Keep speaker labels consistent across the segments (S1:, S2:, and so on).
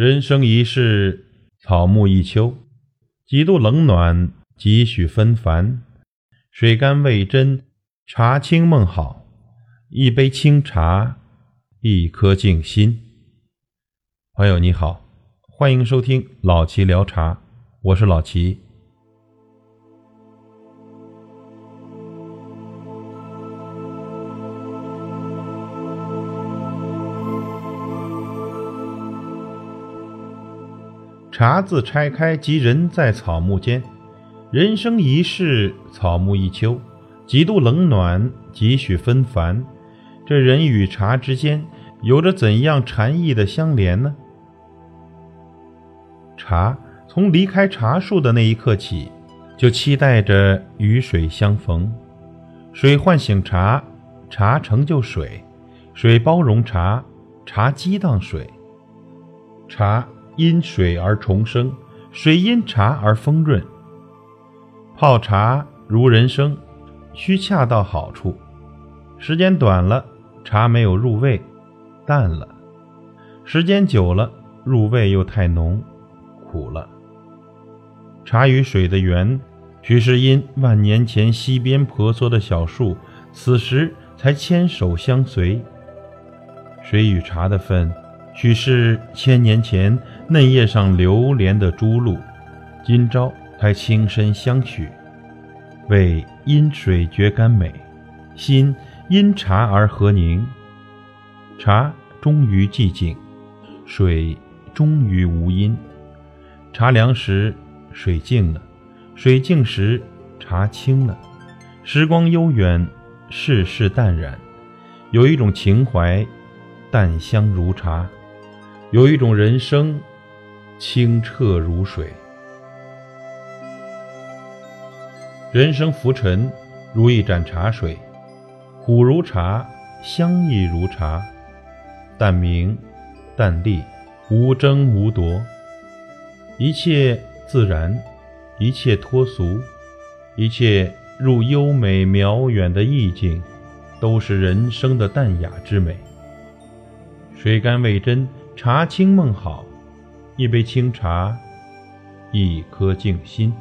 S1: 人生一世，草木一秋，几度冷暖，几许纷繁。水甘味真，茶清梦好。一杯清茶，一颗静心。朋友你好，欢迎收听老齐聊茶，我是老齐。茶字拆开，即人在草木间。人生一世，草木一秋，几度冷暖，几许纷繁。这人与茶之间，有着怎样禅意的相连呢？茶从离开茶树的那一刻起，就期待着与水相逢。水唤醒茶，茶成就水；水包容茶，茶激荡水。茶。因水而重生，水因茶而丰润。泡茶如人生，需恰到好处。时间短了，茶没有入味，淡了；时间久了，入味又太浓，苦了。茶与水的缘，许是因万年前溪边婆娑的小树，此时才牵手相随。水与茶的分。许是千年前嫩叶上流连的珠露，今朝才轻身相许。为因水觉甘美，心因茶而和宁。茶终于寂静，水终于无音。茶凉时，水静了；水静时，茶清了。时光悠远，世事淡然，有一种情怀，淡香如茶。有一种人生，清澈如水。人生浮沉，如一盏茶水，苦如茶，香亦如茶，淡明，淡丽，无争无夺，一切自然，一切脱俗，一切入优美渺远的意境，都是人生的淡雅之美。水甘味真。茶清梦好，一杯清茶，一颗静心。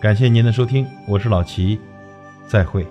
S1: 感谢您的收听，我是老齐，再会。